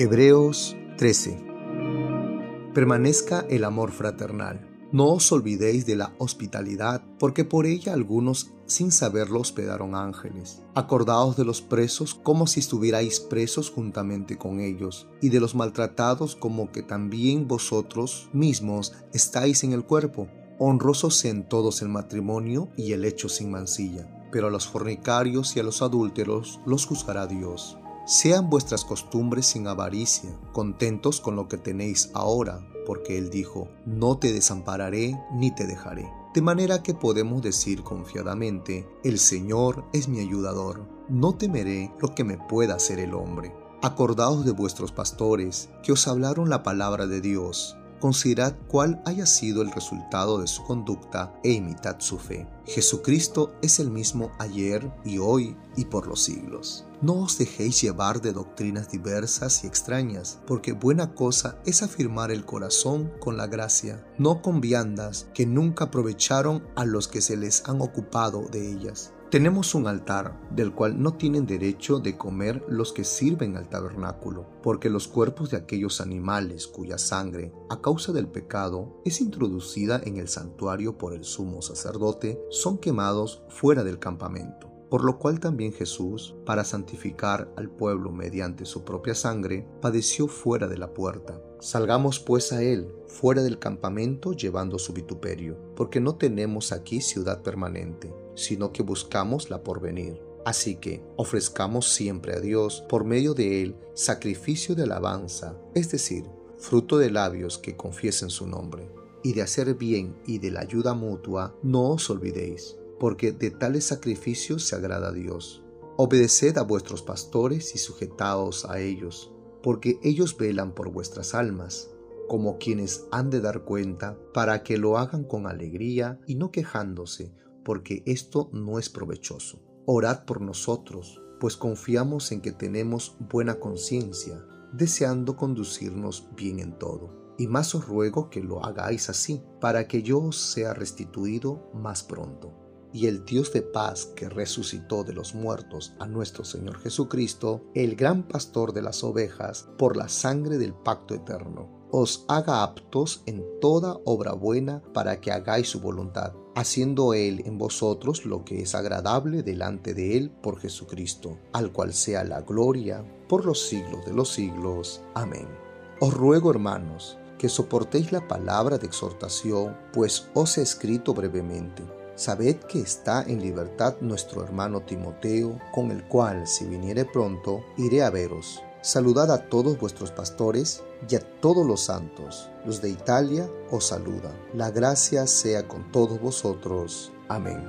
Hebreos 13. Permanezca el amor fraternal. No os olvidéis de la hospitalidad, porque por ella algunos sin saberlo hospedaron ángeles. Acordaos de los presos como si estuvierais presos juntamente con ellos, y de los maltratados como que también vosotros mismos estáis en el cuerpo. Honrosos sean todos el matrimonio y el hecho sin mancilla, pero a los fornicarios y a los adúlteros los juzgará Dios. Sean vuestras costumbres sin avaricia, contentos con lo que tenéis ahora, porque Él dijo, no te desampararé ni te dejaré. De manera que podemos decir confiadamente, el Señor es mi ayudador, no temeré lo que me pueda hacer el hombre. Acordaos de vuestros pastores, que os hablaron la palabra de Dios, considerad cuál haya sido el resultado de su conducta e imitad su fe. Jesucristo es el mismo ayer y hoy y por los siglos. No os dejéis llevar de doctrinas diversas y extrañas, porque buena cosa es afirmar el corazón con la gracia, no con viandas que nunca aprovecharon a los que se les han ocupado de ellas tenemos un altar del cual no tienen derecho de comer los que sirven al tabernáculo, porque los cuerpos de aquellos animales cuya sangre, a causa del pecado, es introducida en el santuario por el sumo sacerdote, son quemados fuera del campamento. Por lo cual también Jesús, para santificar al pueblo mediante su propia sangre, padeció fuera de la puerta. Salgamos pues a él, fuera del campamento, llevando su vituperio, porque no tenemos aquí ciudad permanente sino que buscamos la porvenir. Así que ofrezcamos siempre a Dios por medio de él sacrificio de alabanza, es decir, fruto de labios que confiesen su nombre. Y de hacer bien y de la ayuda mutua no os olvidéis, porque de tales sacrificios se agrada a Dios. Obedeced a vuestros pastores y sujetaos a ellos, porque ellos velan por vuestras almas, como quienes han de dar cuenta, para que lo hagan con alegría y no quejándose, porque esto no es provechoso. Orad por nosotros, pues confiamos en que tenemos buena conciencia, deseando conducirnos bien en todo. Y más os ruego que lo hagáis así, para que yo os sea restituido más pronto. Y el Dios de paz que resucitó de los muertos a nuestro Señor Jesucristo, el gran pastor de las ovejas, por la sangre del pacto eterno, os haga aptos en toda obra buena para que hagáis su voluntad, haciendo Él en vosotros lo que es agradable delante de Él por Jesucristo, al cual sea la gloria por los siglos de los siglos. Amén. Os ruego, hermanos, que soportéis la palabra de exhortación, pues os he escrito brevemente. Sabed que está en libertad nuestro hermano Timoteo, con el cual, si viniere pronto, iré a veros Saludad a todos vuestros pastores y a todos los santos. Los de Italia os saludan. La gracia sea con todos vosotros. Amén.